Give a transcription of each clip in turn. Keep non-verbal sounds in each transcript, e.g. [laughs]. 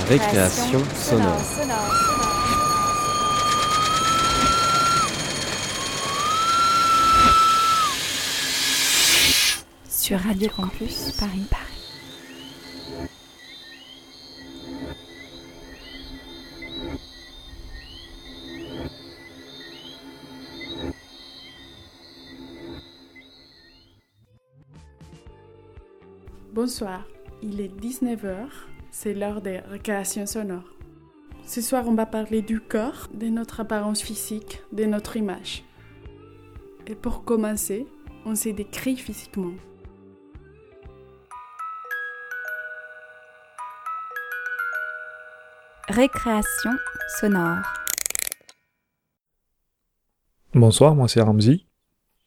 Récréation sonore. Sur Radio Campus Paris. Paris. Bonsoir, il est 19h, c'est l'heure des récréations sonores. Ce soir, on va parler du corps, de notre apparence physique, de notre image. Et pour commencer, on se décrit physiquement. Récréation sonore. Bonsoir, moi c'est Ramzi.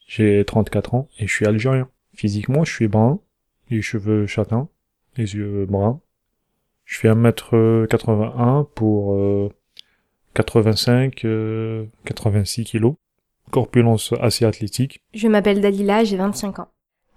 J'ai 34 ans et je suis algérien. Physiquement, je suis brun, les cheveux châtains, les yeux bruns. Je fais 1m81 pour 85, euh, 86 euh, kilos. Corpulence assez athlétique. Je m'appelle Dalila, j'ai 25 ans.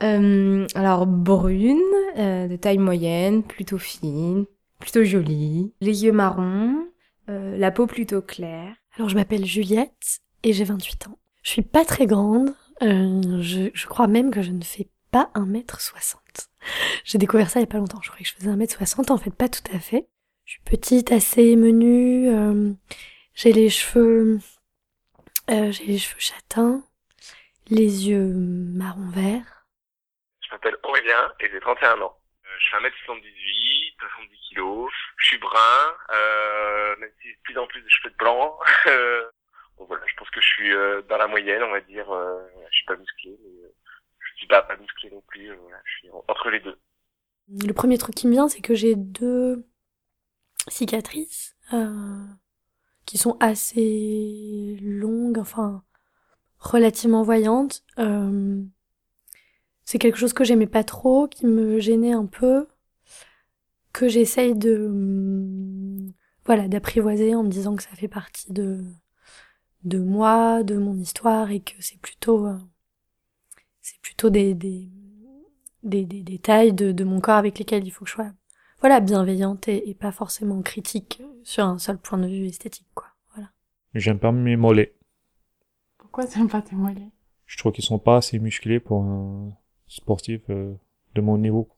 Euh, alors brune, de taille moyenne, plutôt fine, plutôt jolie, les yeux marrons, la peau plutôt claire. Alors je m'appelle Juliette et j'ai 28 ans. Je suis pas très grande, je, je crois même que je ne fais pas 1m60. [laughs] J'ai découvert ça il y a pas longtemps. Je croyais que je faisais 1m60, en fait pas tout à fait. Je suis petite, assez menue, euh, j'ai les cheveux euh, j'ai les cheveux châtains, les yeux marron vert. Je m'appelle Aurélien et j'ai 31 ans. Euh, je fais 1m78, 70 kg, je suis brun, même si de plus en plus de cheveux de blanc. [laughs] bon voilà, je pense que je suis dans la moyenne, on va dire. je suis pas musclé, mais suis pas, pas musclé non plus. Euh, je suis entre les deux. Le premier truc qui me vient, c'est que j'ai deux cicatrices euh, qui sont assez longues, enfin relativement voyantes. Euh, c'est quelque chose que j'aimais pas trop, qui me gênait un peu, que j'essaye de voilà d'apprivoiser en me disant que ça fait partie de moi, de mon histoire et que c'est plutôt c'est plutôt des, des, des, des détails de, de, mon corps avec lesquels il faut que je sois voilà, bienveillante et, pas forcément critique sur un seul point de vue esthétique, quoi. Voilà. J'aime pas mes mollets. Pourquoi t'aimes pas tes mollets? Je trouve qu'ils sont pas assez musclés pour un sportif euh, de mon niveau.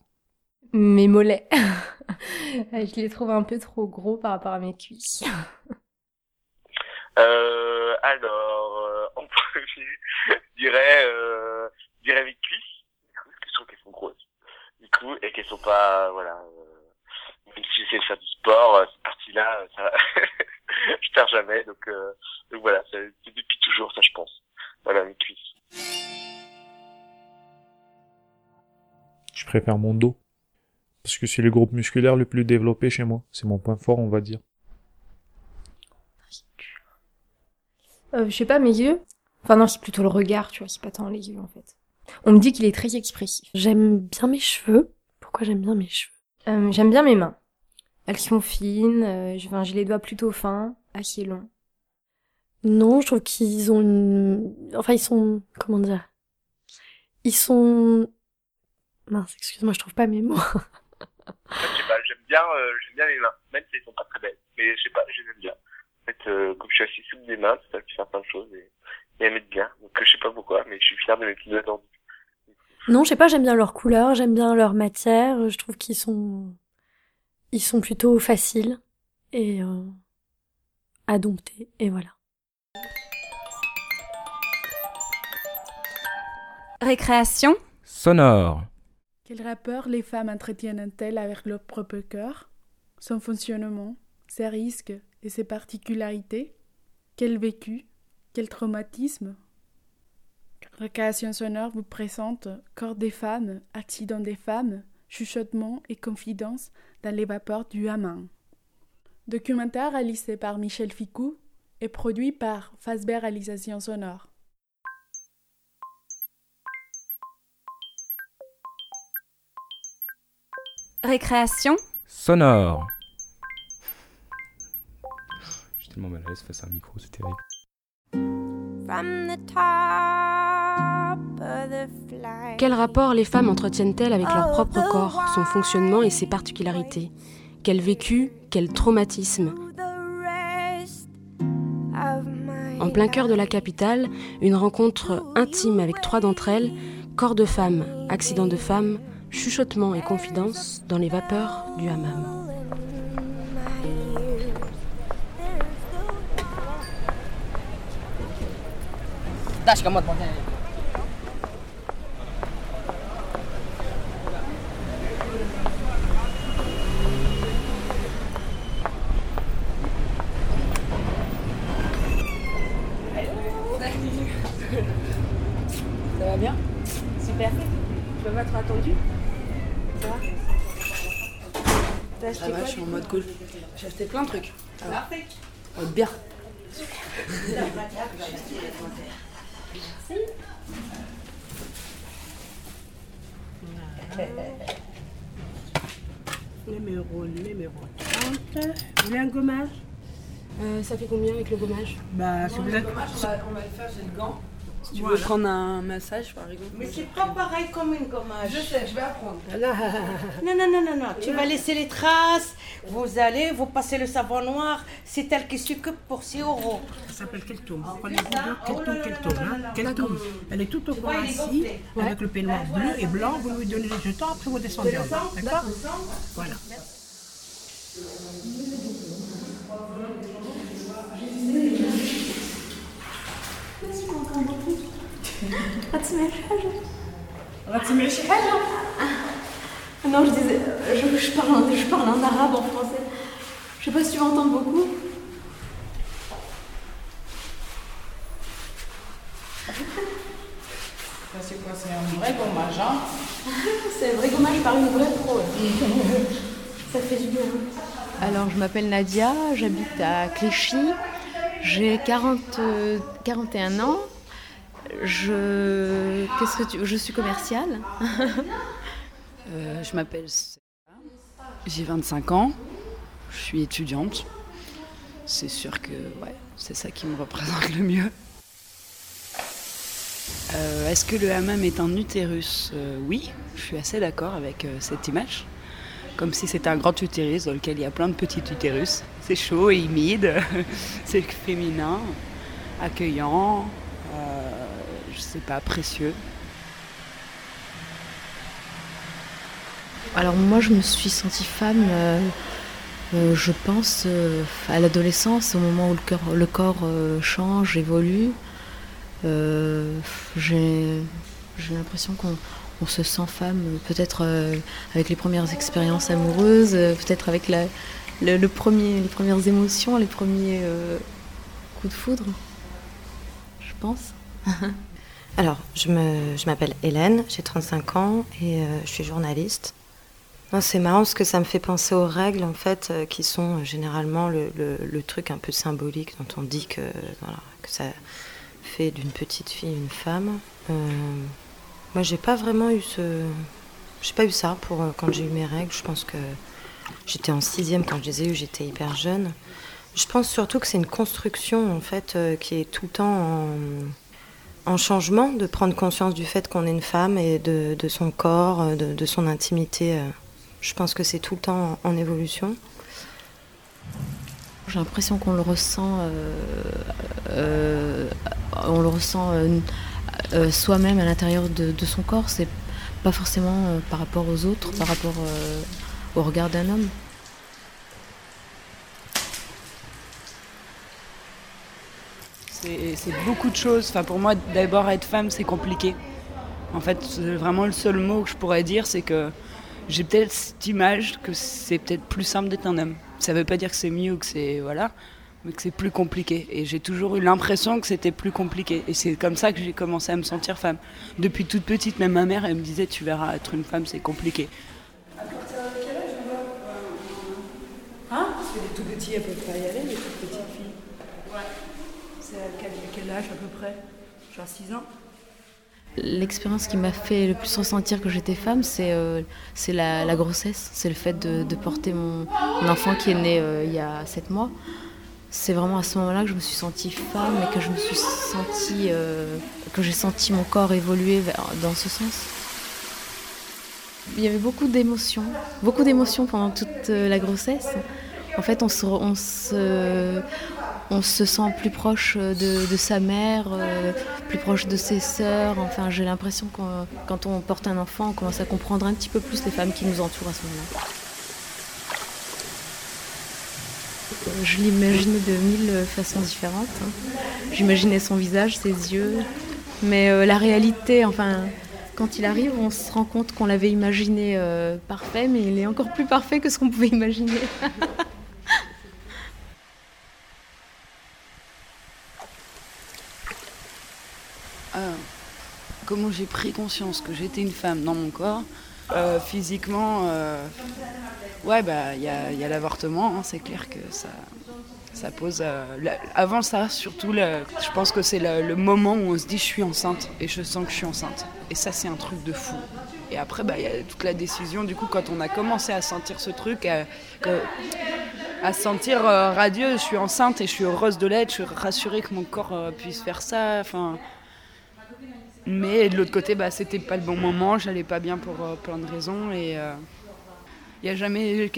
Mes mollets. [laughs] je les trouve un peu trop gros par rapport à mes cuisses. euh, alors, euh, en premier, je dirais euh, dirais parce que je trouve qu'elles sont grosses, du coup, et qu'elles sont pas, voilà, euh, même si j'essaie de faire du sport, euh, cette partie-là, ça, [laughs] je perds jamais, donc, euh, donc voilà, c'est depuis toujours, ça je pense. Voilà, mes cuisses. Je préfère mon dos. Parce que c'est le groupe musculaire le plus développé chez moi. C'est mon point fort, on va dire. Euh, je sais pas, mes yeux. Enfin non, c'est plutôt le regard, tu vois, c'est pas tant les yeux en fait. On me dit qu'il est très expressif. J'aime bien mes cheveux. Pourquoi j'aime bien mes cheveux? Euh, J'aime bien mes mains. Elles sont fines, euh, j'ai les doigts plutôt fins, assez longs. Non, je trouve qu'ils ont une... Enfin, ils sont... Comment dire? Ils sont... Mince, excuse-moi, je trouve pas mes mots. je sais pas, j'aime bien, euh, j'aime bien les mains, même si elles sont pas très belles. Mais je sais pas, je les aime bien. En fait, euh, comme je suis assez souple des mains, ça fait faire plein de choses et, et elles m'aident bien. Donc je sais pas pourquoi, mais je suis fier de mes petits doigts non, je sais pas, j'aime bien leur couleur, j'aime bien leur matière, je trouve qu'ils sont ils sont plutôt faciles et euh, à dompter et voilà. Récréation. Sonore. Quel rapport les femmes entretiennent-elles avec leur propre cœur, son fonctionnement, ses risques et ses particularités? Quel vécu, quel traumatisme? Récréation sonore vous présente Corps des femmes, Accident des femmes, Chuchotements et confidences dans les vapeurs du Hamin. Documentaire réalisé par Michel Ficou et produit par Fasber Réalisation Sonore. Récréation sonore. Je suis tellement mal à l'aise face à un micro, c'est terrible. Quel rapport les femmes entretiennent-elles avec leur propre corps, son fonctionnement et ses particularités? Quel vécu, quel traumatisme? En plein cœur de la capitale, une rencontre intime avec trois d'entre elles, corps de femme, accident de femme, chuchotements et confidences dans les vapeurs du hammam va bien Super. Tu vas m'être attendu Ça va T'as acheté Ça va, quoi je suis en mode cool. J'ai acheté plein de trucs. Ça va Oh, bien. Numéro, numéro 30. Vous voulez un gommage? Euh, ça fait combien avec le gommage? Bah, si vous êtes... On va le faire, j'ai le gant. Si tu Voilà. veux prendre un massage, par exemple. Mais c'est pas pareil comme une gommage. Je sais, je vais apprendre. Non, non, non, non, non. Tu vas laisser les traces. Vous allez, vous passez le savon noir. C'est elle qui s'occupe pour 6 euros. Ça s'appelle Keltoum. Prenez-vous bien Keltoum, Keltoum. Elle est tout au fond ici, avec le peignoir bleu et blanc. Vous lui donnez les jetons, après vous descendez en bas. D'accord? Voilà. غتسمعي شي حاجة Non, je disais, je, je, parle, en- je parle en arabe, en français. Je sais pas si tu m'entends beaucoup. C'est quoi C'est un vrai gommage, hein [laughs] C'est un vrai gommage par une vraie pro. [laughs] Ça fait du bien. Alors, je m'appelle Nadia, j'habite à Clichy, j'ai 40, euh, 41 ans. Je, qu'est-ce que tu, je suis commerciale. [laughs] Euh, je m'appelle. J'ai 25 ans. Je suis étudiante. C'est sûr que c'est ça qui me représente le mieux. Euh, Est-ce que le hammam est un utérus? Euh, Oui, je suis assez d'accord avec cette image. Comme si c'était un grand utérus dans lequel il y a plein de petits utérus. C'est chaud et humide, [laughs] c'est féminin, accueillant, je sais pas, précieux. Alors moi, je me suis sentie femme, euh, euh, je pense, euh, à l'adolescence, au moment où le, corps change, évolue. J'ai l'impression qu'on on se sent femme, peut-être avec les premières expériences amoureuses, peut-être avec le, premier, les premières émotions, les premiers coups de foudre, je pense. [laughs] Alors, je m'appelle Hélène, j'ai 35 ans et euh, je suis journaliste. Non, C'est marrant parce que ça me fait penser aux règles en fait, euh, qui sont euh, généralement le, le- truc un peu symbolique dont on dit que, ça fait d'une petite fille une femme. Euh, moi, j'ai pas vraiment eu ce, j'ai pas eu ça pour quand j'ai eu mes règles. Je pense que j'étais en sixième quand je les ai eues, j'étais hyper jeune. Je pense surtout que c'est une construction en fait qui est tout le temps en en changement, de prendre conscience du fait qu'on est une femme et de, son corps, euh, de, son intimité. euh. Je pense que c'est tout le temps en, évolution. J'ai l'impression qu'on le ressent, euh, soi-même à l'intérieur de, de son corps. C'est pas forcément par rapport aux autres, par rapport au regard d'un homme. C'est beaucoup de choses. Enfin, pour moi, d'abord, être femme, c'est compliqué. En fait, c'est vraiment le seul mot que je pourrais dire, c'est que j'ai peut-être cette image que c'est peut-être plus simple d'être un homme. Ça veut pas dire que c'est mieux ou que c'est. Voilà. Mais que c'est plus compliqué. Et j'ai toujours eu l'impression que c'était plus compliqué. Et c'est comme ça que j'ai commencé à me sentir femme. Depuis toute petite, même ma mère, elle me disait Tu verras, être une femme, c'est compliqué. Hein? Parce que les tout petits, elles peuvent pas y aller, toutes petites filles. Ouais. C'est à à peu près? Genre 6 ans? L'expérience qui m'a fait le plus ressentir que j'étais femme, c'est euh, la, grossesse, c'est le fait de, porter mon, enfant qui est né euh, il y a 7 mois. C'est vraiment à ce moment-là que je me suis sentie femme et que je me suis sentie, euh, que j'ai senti mon corps évoluer dans ce sens. Il y avait beaucoup d'émotions, beaucoup d'émotions pendant toute la grossesse. En fait, on se, on se, on se sent plus proche de, de sa mère, euh, plus proche de ses sœurs. Enfin, j'ai l'impression que quand on porte un enfant, on commence à comprendre un petit peu plus les femmes qui nous entourent à ce moment-là. Je l'imaginais de mille façons différentes. hein. J'imaginais son visage, ses yeux. Mais euh, la réalité, enfin, quand il arrive, on se rend compte qu'on l'avait imaginé euh, parfait, mais il est encore plus parfait que ce qu'on pouvait imaginer. [laughs] comment j'ai pris conscience que j'étais une femme dans mon corps Euh, Physiquement, euh, ouais, bah il y a, l'avortement, hein, c'est clair que ça, pose. euh, avant ça, surtout, je pense que c'est le moment où on se dit je suis enceinte et je sens que je suis enceinte. Et ça, c'est un truc de fou. Et après, bah, il y a toute la décision. Du coup, quand on a commencé à sentir ce truc, à, sentir euh, radieux, je suis enceinte et je suis heureuse de l'être, je suis rassurée que mon corps puisse faire ça. Enfin, mais de l'autre côté, bah, c'était pas le bon moment, j'allais pas bien pour euh, plein de raisons et il n'y a jamais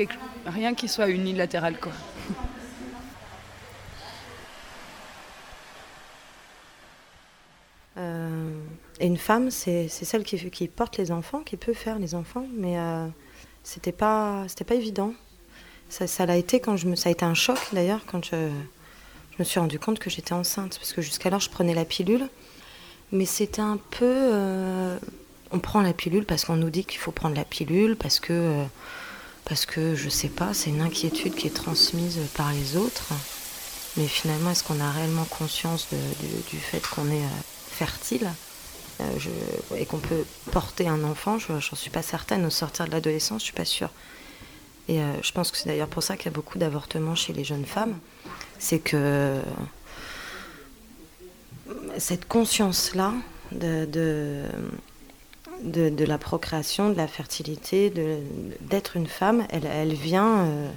rien qui soit unilatéral. Quoi. [laughs] Euh, et une femme, c'est celle qui, porte les enfants, qui peut faire les enfants, mais euh, c'était pas, pas évident. Ça, l'a été quand je ça a été un choc d'ailleurs quand je, je me suis rendu compte que j'étais enceinte, parce que jusqu'alors je prenais la pilule, mais c'était un peu, euh, on prend la pilule parce qu'on nous dit qu'il faut prendre la pilule, parce que, euh, parce que je sais pas, c'est une inquiétude qui est transmise par les autres. Mais finalement, est-ce qu'on a réellement conscience du, fait qu'on est euh, fertile et qu'on peut porter un enfant? Je n'en suis pas certaine. Au sortir de l'adolescence, je suis pas sûre. Et je pense que c'est d'ailleurs pour ça qu'il y a beaucoup d'avortements chez les jeunes femmes. C'est que cette conscience-là de, de, la procréation, de la fertilité, d'être une femme, elle, elle vient. euh,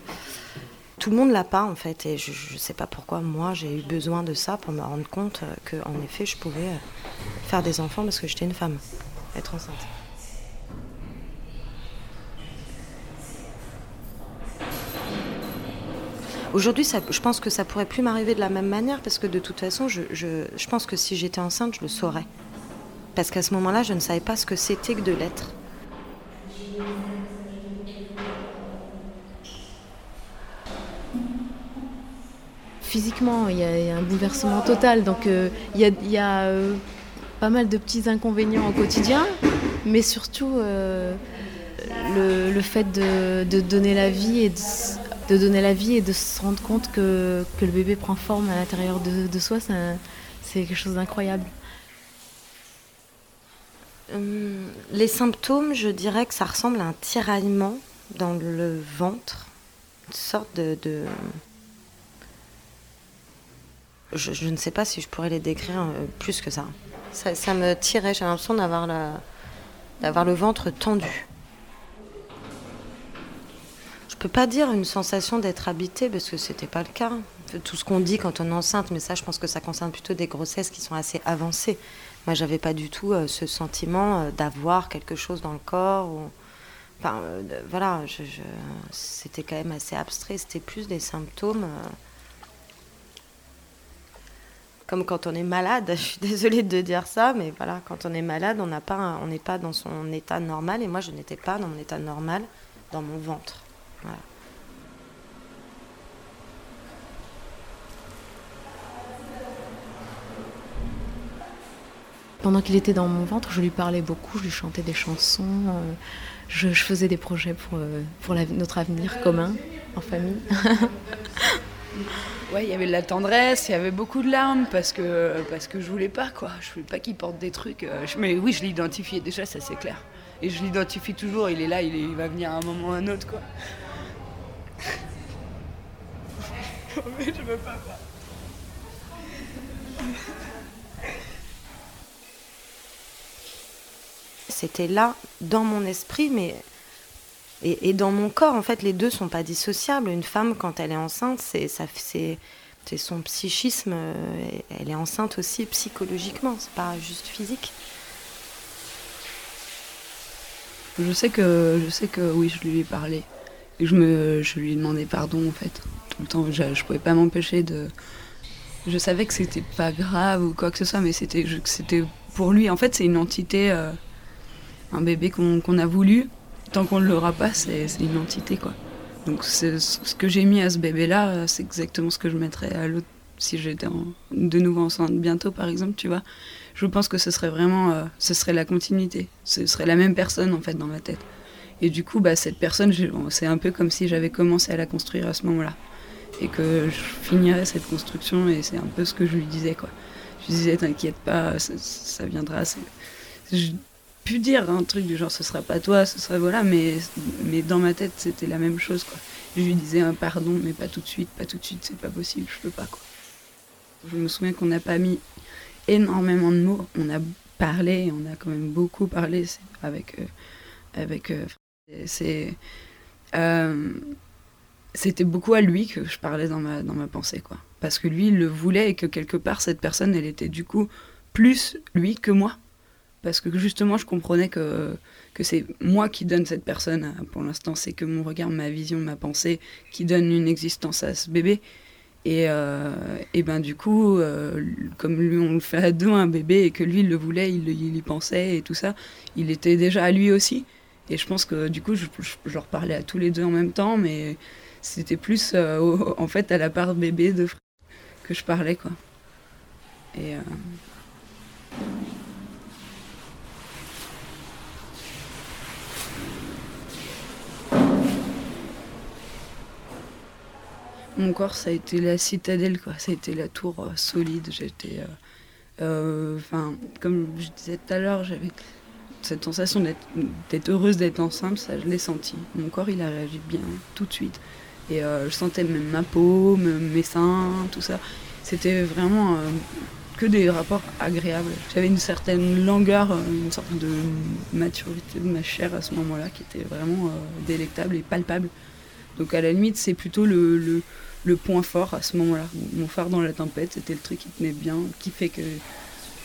tout le monde l'a pas en fait, et je ne sais pas pourquoi moi j'ai eu besoin de ça pour me rendre compte euh, que en effet je pouvais euh, faire des enfants parce que j'étais une femme, être enceinte. Aujourd'hui, je pense que ça pourrait plus m'arriver de la même manière parce que de toute façon, je, pense que si j'étais enceinte, je le saurais. Parce qu'à ce moment-là, je ne savais pas ce que c'était que de l'être. Physiquement, il y, a un bouleversement total. Donc, euh, il y a, euh, pas mal de petits inconvénients au quotidien, mais surtout euh, le, fait de, de donner la vie et de, de donner la vie et de se rendre compte que, que le bébé prend forme à l'intérieur de, soi, c'est quelque chose d'incroyable. Hum, les symptômes, je dirais que ça ressemble à un tiraillement dans le ventre, une sorte de. Je, ne sais pas si je pourrais les décrire euh, plus que ça. Ça, me tirait, j'ai l'impression d'avoir d'avoir le ventre tendu. Je peux pas dire une sensation d'être habité parce que c'était pas le cas. Tout ce qu'on dit quand on est enceinte, mais ça, je pense que ça concerne plutôt des grossesses qui sont assez avancées. Moi, j'avais pas du tout euh, ce sentiment euh, d'avoir quelque chose dans le corps. Ou... Enfin, euh, voilà, c'était quand même assez abstrait. C'était plus des symptômes. Comme quand on est malade, [laughs] je suis désolée de dire ça, mais voilà, quand on est malade, on n'est pas dans son état normal, et moi, je n'étais pas dans mon état normal, dans mon ventre. Voilà. Pendant qu'il était dans mon ventre, je lui parlais beaucoup, je lui chantais des chansons, euh, je, faisais des projets pour, euh, notre avenir commun, en famille. Ouais, il y avait de la tendresse, il y avait beaucoup de larmes parce que, parce que je voulais pas, quoi. Je voulais pas qu'il porte des trucs. euh, mais oui, je l'identifiais déjà, ça c'est clair. Et je l'identifie toujours, il est là, il, il va venir à un moment ou à un autre, quoi. C'était là, dans mon esprit, mais. Et, dans mon corps, en fait, les deux sont pas dissociables. Une femme, quand elle est enceinte, c'est c'est son psychisme. euh, Elle est enceinte aussi psychologiquement. C'est pas juste physique. Je sais que, je sais que oui, je lui ai parlé. Je, lui ai demandé pardon en fait. Tout le temps, je, je pouvais pas m'empêcher de. Je savais que c'était pas grave ou quoi que ce soit, mais c'était, c'était pour lui. En fait, c'est une entité, euh, un bébé qu'on, a voulu. Tant qu'on ne l'aura pas, c'est, une entité quoi. Donc ce que j'ai mis à ce bébé-là, c'est exactement ce que je mettrais à l'autre si j'étais de nouveau enceinte bientôt, par exemple, tu vois. Je pense que ce serait vraiment, euh, ce serait la continuité. Ce serait la même personne en fait dans ma tête. Et du coup, bah, cette personne, c'est un peu comme si j'avais commencé à la construire à ce moment-là. Et que je finirais cette construction, et c'est un peu ce que je lui disais, quoi. Je lui disais, t'inquiète pas, ça, viendra. J'ai pu dire un truc du genre, ce sera pas toi, ce sera voilà, mais, mais dans ma tête, c'était la même chose, quoi. Je lui disais, un pardon, mais pas tout de suite, pas tout de suite, c'est pas possible, je peux pas, quoi. Je me souviens qu'on n'a pas mis énormément de mots. On a parlé, on a quand même beaucoup parlé avec. euh, avec euh, c'est. euh, c'était beaucoup à lui que je parlais dans ma, dans ma pensée, quoi. Parce que lui, il le voulait et que quelque part, cette personne, elle était du coup plus lui que moi. Parce que justement, je comprenais que, que c'est moi qui donne cette personne. Pour l'instant, c'est que mon regard, ma vision, ma pensée qui donne une existence à ce bébé. Et, euh, et ben du coup, euh, comme lui on le fait à deux un bébé et que lui il le voulait, il y pensait et tout ça, il était déjà à lui aussi. Et je pense que du coup, je, leur parlais à tous les deux en même temps, mais c'était plus euh, en fait à la part bébé de Fred que je parlais quoi. Et euh, Mon corps, ça a été la citadelle, quoi. Ça a été la tour euh, solide. J'étais. Enfin, comme je disais tout à l'heure, j'avais cette sensation d'être heureuse d'être enceinte, ça, je l'ai senti. Mon corps, il a réagi bien, tout de suite. Et euh, je sentais même ma peau, me- mes seins, tout ça. C'était vraiment euh, que des rapports agréables. J'avais une certaine langueur, euh, une sorte de maturité de ma chair à ce moment-là qui était vraiment délectable et palpable. Donc à la limite, c'est plutôt le point fort à ce moment-là. Mon phare dans la tempête, c'était le truc qui tenait bien, qui fait que,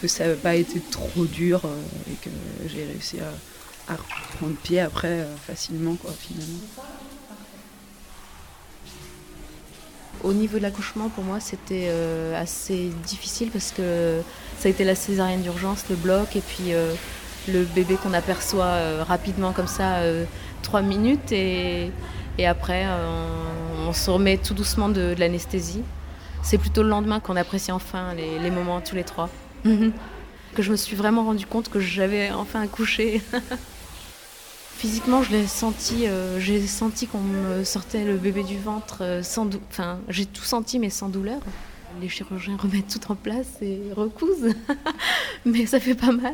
que ça n'a pas été trop dur euh, et que j'ai réussi à, à reprendre pied après euh, facilement, quoi, finalement. Au niveau de l'accouchement, pour moi, c'était euh, assez difficile parce que ça a été la césarienne d'urgence, le bloc, et puis le bébé qu'on aperçoit rapidement comme ça, trois minutes, et, et après, on, se remet tout doucement de, l'anesthésie. C'est plutôt le lendemain qu'on apprécie enfin les moments tous les trois. Que je me suis vraiment rendu compte que j'avais enfin accouché. [laughs] Physiquement, je l'ai senti, euh, j'ai senti qu'on me sortait le bébé du ventre euh, sans dou- Enfin, j'ai tout senti, mais sans douleur. Les chirurgiens remettent tout en place et recousent, [laughs] mais ça fait pas mal.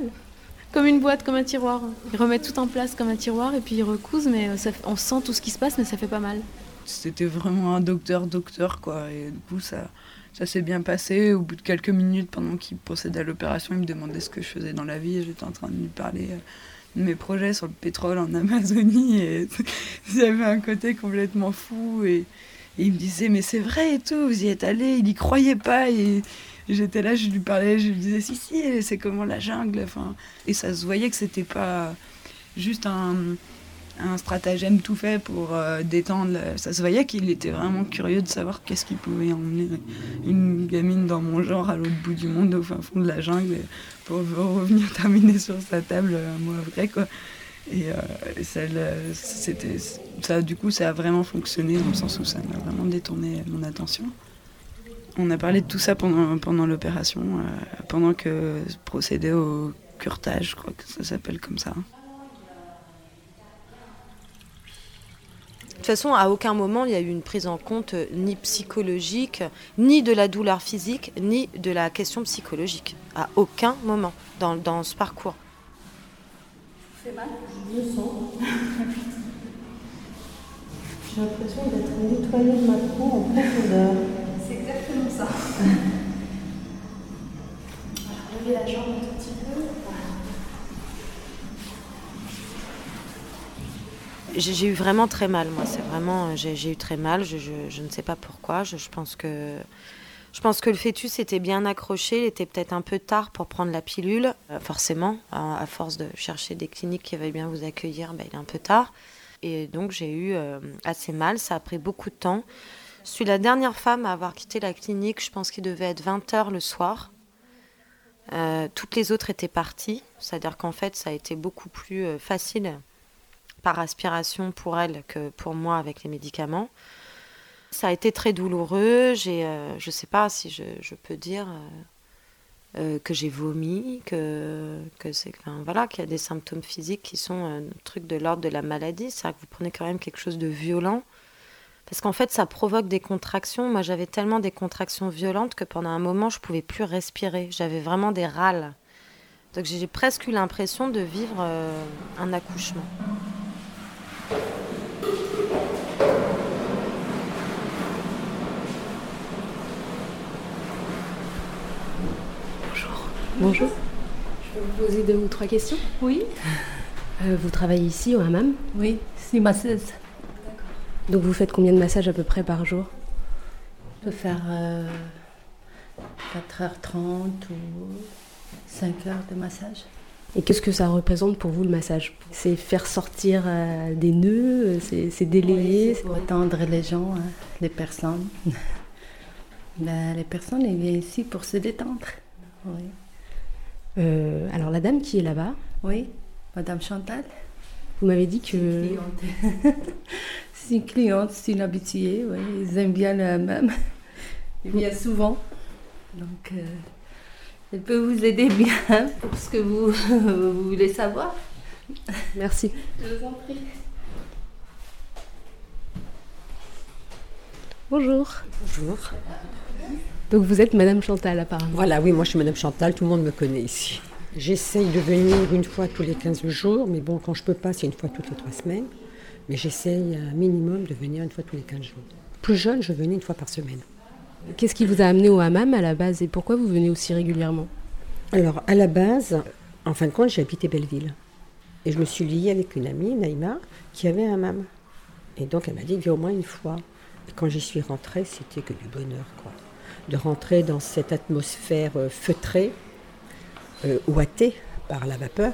Comme une boîte, comme un tiroir. Ils remettent tout en place comme un tiroir et puis ils recousent, mais euh, on sent tout ce qui se passe, mais ça fait pas mal. C'était vraiment un docteur-docteur, quoi. Et du coup, ça, ça s'est bien passé. Au bout de quelques minutes, pendant qu'il procédait à l'opération, il me demandait ce que je faisais dans la vie. J'étais en train de lui parler euh, de mes projets sur le pétrole en [laughs] Amazonie. Et [laughs] il avait un côté complètement fou. Et, il me disait, mais c'est vrai et tout, vous y êtes allé. Il y croyait pas. Et j'étais là, je lui parlais, je lui disais, si, si, c'est comment la jungle. Enfin, et ça se voyait que c'était pas juste un un stratagème tout fait pour euh, détendre. Ça se voyait qu'il était vraiment curieux de savoir qu'est-ce qui pouvait emmener une gamine dans mon genre à l'autre bout du monde, au fin fond de la jungle, pour revenir [laughs] terminer sur sa table un mois après, quoi. Et, euh, ça, c'était, ça, du coup, ça a vraiment fonctionné dans le sens où ça m'a vraiment détourné mon attention. On a parlé de tout ça pendant, pendant l'opération, euh, pendant que procédait au curtage, je crois que ça s'appelle comme ça. De toute façon, à aucun moment il y a eu une prise en compte euh, ni psychologique, ni de la douleur physique, ni de la question psychologique. À aucun moment dans, dans ce parcours. C'est mal Je le sens. [laughs] J'ai l'impression d'être nettoyée de ma peau en profondeur. C'est exactement ça. [laughs] Alors, levez la jambe un tout petit peu. J'ai eu vraiment très mal, moi. C'est vraiment, euh, j'ai eu très mal. Je, ne sais pas pourquoi. Je, pense que Je pense que le fœtus était bien accroché, il était peut-être un peu tard pour prendre la pilule, euh, forcément. À, force de chercher des cliniques qui veulent bien vous accueillir, ben, il est un peu tard. Et donc j'ai eu euh, assez mal, ça a pris beaucoup de temps. Je suis la dernière femme à avoir quitté la clinique, je pense qu'il devait être 20h le soir. Toutes les autres étaient parties, c'est-à-dire qu'en fait ça a été beaucoup plus facile par aspiration pour elles que pour moi avec les médicaments. Ça a été très douloureux, j'ai, euh, je ne sais pas si je, peux dire euh, euh, que j'ai vomi, que, que c'est, voilà, qu'il y a des symptômes physiques qui sont un truc de l'ordre de la maladie, c'est-à-dire que vous prenez quand même quelque chose de violent. Parce qu'en fait, ça provoque des contractions. Moi, j'avais tellement des contractions violentes que pendant un moment, je pouvais plus respirer. J'avais vraiment des râles. Donc, j'ai presque eu l'impression de vivre un accouchement. Bonjour. Je peux vous poser deux ou trois questions Oui. Euh, vous travaillez ici au hammam Oui, c'est masseuse. Donc vous faites combien de massages à peu près par jour Je peux faire euh, 4h30 ou 5 heures de massage. Et qu'est-ce que ça représente pour vous le massage? C'est faire sortir euh, des nœuds, euh, c'est c'est délayer Pour attendre les gens, hein, les personnes. [laughs] Ben, les personnes, elles viennent ici pour se détendre. Oui. Euh, alors la dame qui est là-bas, Oui, Madame Chantal. vous m'avez dit que... C'est une cliente, [laughs] c'est une habituée, oui. Ils aiment bien le hammam. Ils viennent souvent. Donc, euh, elle peut vous aider bien pour ce que vous, [laughs] vous voulez savoir. Merci. Je vous en prie. Bonjour. Bonjour. Donc vous êtes Madame Chantal apparemment. Voilà, oui, moi je suis Madame Chantal, tout le monde me connaît ici. J'essaye de venir une fois tous les 15 jours, mais bon, quand je peux pas, c'est une fois toutes les trois semaines. Mais j'essaye un minimum de venir une fois tous les 15 jours. Plus jeune, je venais une fois par semaine. Qu'est-ce qui vous a amené au hammam à la base et pourquoi vous venez aussi régulièrement? Alors, à la base, en fin de compte, j'ai habité Belleville. Et je me suis liée avec une amie, Naïma, qui avait un hammam. Et donc, elle m'a dit, viens au moins une fois. Et quand j'y suis rentrée, c'était que du bonheur, quoi. De rentrer dans cette atmosphère euh, feutrée, euh, ouatée par la vapeur,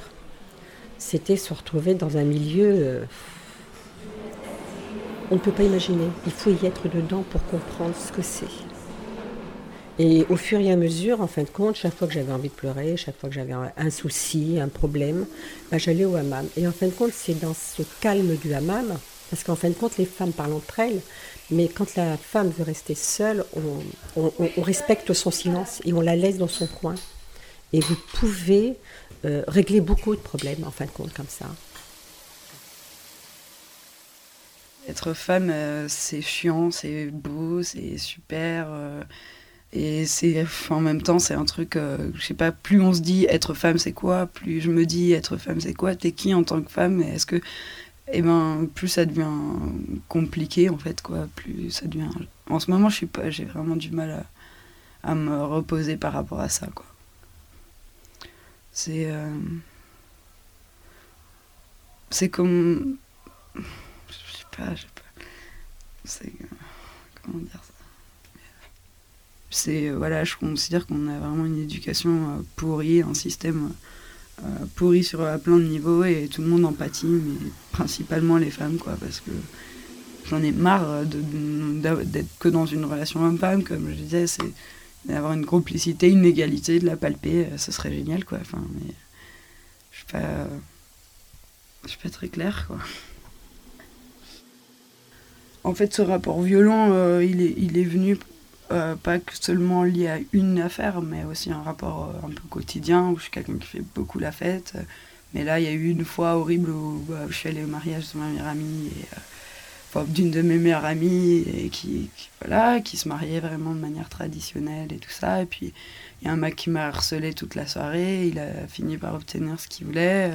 c'était se retrouver dans un milieu... euh, on ne peut pas imaginer. Il faut y être dedans pour comprendre ce que c'est. Et au fur et à mesure, en fin de compte, chaque fois que j'avais envie de pleurer, chaque fois que j'avais un, un souci, un problème, bah, j'allais au hammam. Et en fin de compte, c'est dans ce calme du hammam, parce qu'en fin de compte, les femmes parlent entre elles, mais quand la femme veut rester seule, on, respecte son silence et on la laisse dans son coin. Et vous pouvez euh, régler beaucoup de problèmes, en fin de compte, comme ça. Être femme, euh, c'est chiant, c'est beau, c'est super. euh, et c'est en même temps, c'est un truc, je sais pas, plus on se dit être femme c'est quoi, plus je me dis être femme c'est quoi, t'es qui en tant que femme, est-ce que. Eh ben, plus ça devient compliqué en fait, quoi. Plus ça devient. En ce moment, je suis pas, j'ai vraiment du mal à, me reposer par rapport à ça, quoi. C'est. euh, C'est comme. Je sais pas, je sais pas. C'est. euh, Comment dire ça? C'est. euh, Voilà, je considère qu'on a vraiment une éducation pourrie, un système pourri sur euh, plein de niveaux et tout le monde en pâtit, mais principalement les femmes, quoi, parce que j'en ai marre euh, d'être que dans une relation homme-femme, comme je disais, c'est d'avoir une complicité, une égalité, de la palper, euh, ce serait génial, quoi. Enfin, mais je suis pas. Suis pas très claire, quoi. En fait, ce rapport violent, euh, il est venu euh, pas que seulement lié à une affaire, mais aussi un rapport euh, un peu quotidien, où je suis quelqu'un qui fait beaucoup la fête. Mais là, il y a eu une fois horrible où, bah, où je suis allée au mariage de ma meilleure amie, euh, d'une de mes meilleures amies, et qui, qui- voilà, qui se mariait vraiment de manière traditionnelle et tout ça. Et puis, il y a un mec qui m'a harcelé toute la soirée, il a fini par obtenir ce qu'il voulait.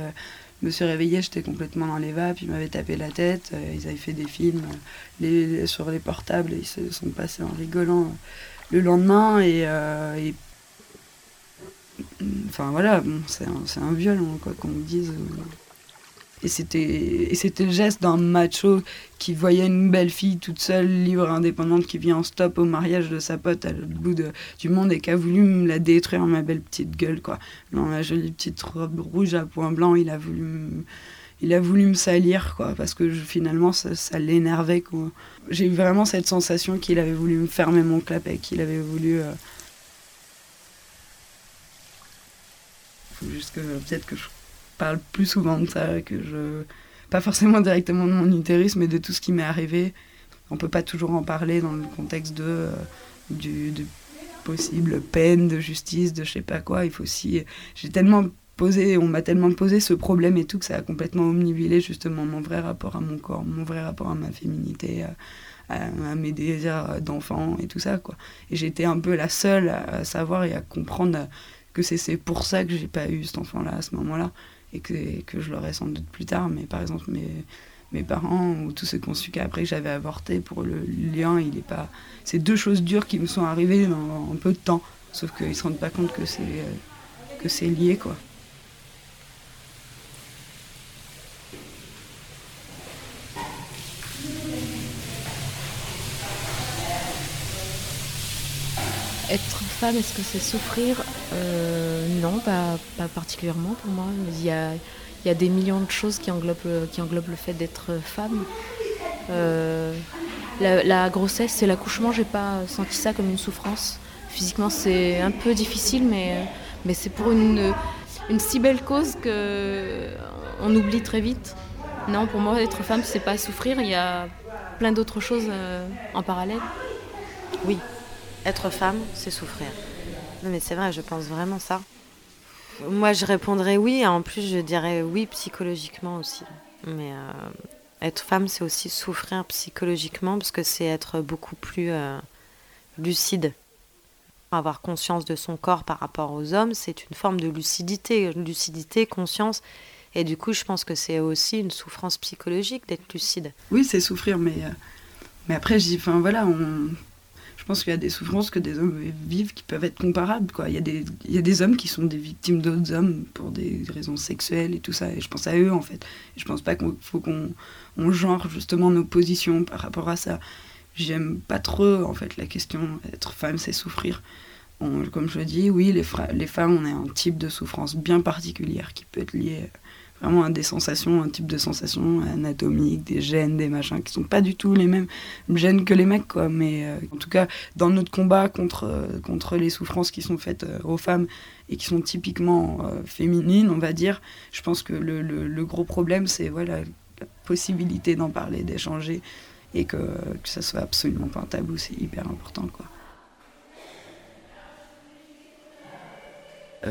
Me suis réveillée, j'étais complètement dans les vapes, ils m'avaient tapé la tête, euh, ils avaient fait des films euh, sur les portables, ils se sont passés en rigolant le lendemain, et, euh, Enfin voilà, bon, c'est un, c'est un viol, hein, quoi qu'on me dise. Et c'était, le geste d'un macho qui voyait une belle fille toute seule, libre, indépendante, qui vient en stop au mariage de sa pote à l'autre bout de- du monde et qui a voulu me la détruire, ma belle petite gueule, quoi. Dans la jolie petite robe rouge à points blancs, il a voulu me, il a voulu me salir, quoi, parce que finalement, ça, ça l'énervait, quoi. J'ai eu vraiment cette sensation qu'il avait voulu me fermer mon clapet, qu'il avait voulu... euh, faut juste que peut-être que je parle plus souvent de ça, que je pas forcément directement de mon utérus, mais de tout ce qui m'est arrivé. On peut pas toujours en parler dans le contexte de euh, du, possible peine, de justice, de je sais pas quoi. Il faut aussi, j'ai tellement posé, on m'a tellement posé ce problème et tout que ça a complètement omnibilé justement mon vrai rapport à mon corps, mon vrai rapport à ma féminité. à- mes désirs d'enfant et tout ça quoi et j'étais un peu la seule à, savoir et à comprendre que c'est pour ça que j'ai pas eu cet enfant là à ce moment là et que, que je l'aurai sans doute plus tard mais par exemple mes, parents ou tous ceux qui ont su qu'après que j'avais avorté pour le lien il est pas c'est deux choses dures qui me sont arrivées un peu de temps sauf qu'ils se rendent pas compte que c'est euh, que c'est lié quoi Être femme, est-ce que c'est souffrir Euh, Non, pas, particulièrement pour moi. Il y, a, des millions de choses qui englobent, le- fait d'être femme. Euh, la, grossesse et l'accouchement, j'ai pas senti ça comme une souffrance. Physiquement, c'est un peu difficile, mais, c'est pour une, si belle cause que on oublie très vite. Non, pour moi, être femme, c'est pas souffrir. Il y a plein d'autres choses euh, en parallèle. Oui, être femme, c'est souffrir. Non mais c'est vrai, je pense vraiment ça. Moi, je répondrais oui, et en plus, je dirais oui psychologiquement aussi. Mais euh, être femme, c'est aussi souffrir psychologiquement, parce que c'est être beaucoup plus euh, lucide. Avoir conscience de son corps par rapport aux hommes, c'est une forme de lucidité. Lucidité, conscience. Et du coup, je pense que c'est aussi une souffrance psychologique d'être lucide. Oui, c'est souffrir, mais, euh, mais après, je dis, enfin voilà, on, pense qu'il y a des souffrances que des hommes vivent qui peuvent être comparables. Quoi. Il, y a des, hommes qui sont des victimes d'autres hommes pour des raisons sexuelles et tout ça, et je pense à eux en fait. Je pense pas qu'il faut qu'on on genre justement nos positions par rapport à ça. J'aime pas trop en fait la question être femme, c'est souffrir. Comme je le dis, oui, les, femmes, on a un type de souffrance bien particulière qui peut être lié vraiment des sensations, un type de sensations anatomiques, des gènes, des machins, qui sont pas du tout les mêmes gènes que les mecs, quoi. Mais euh, en tout cas, dans notre combat contre, euh, contre les souffrances qui sont faites euh, aux femmes et qui sont typiquement féminines, on va dire, je pense que le, gros problème, c'est voilà, la possibilité d'en parler, d'échanger, et que, que ça soit absolument pas un tabou, c'est hyper important, quoi.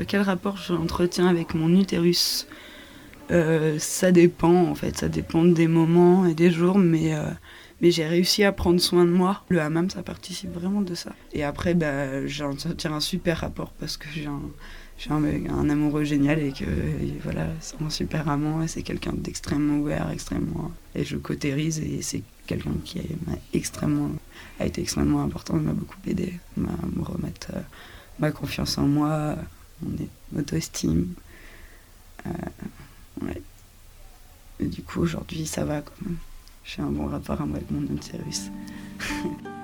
Quel rapport j'entretiens avec mon utérus? Euh, Ça dépend en fait, ça dépend des moments et des jours, mais, euh, mais j'ai réussi à prendre soin de moi. Le hammam, ça participe vraiment de ça. Et après, bah, j'entretiens un super rapport parce que j'ai un, j'ai un, un amoureux génial et que voilà, c'est un super amant et c'est quelqu'un d'extrêmement ouvert, extrêmement. Et je cautérise et c'est quelqu'un qui m'a extrêmement, a été extrêmement important, m'a beaucoup aidé, m'a me remettre euh, ma confiance en moi, mon auto-estime. Ouais. Et du coup, aujourd'hui, ça va quand même. J'ai un bon rapport avec mon utérus. [laughs]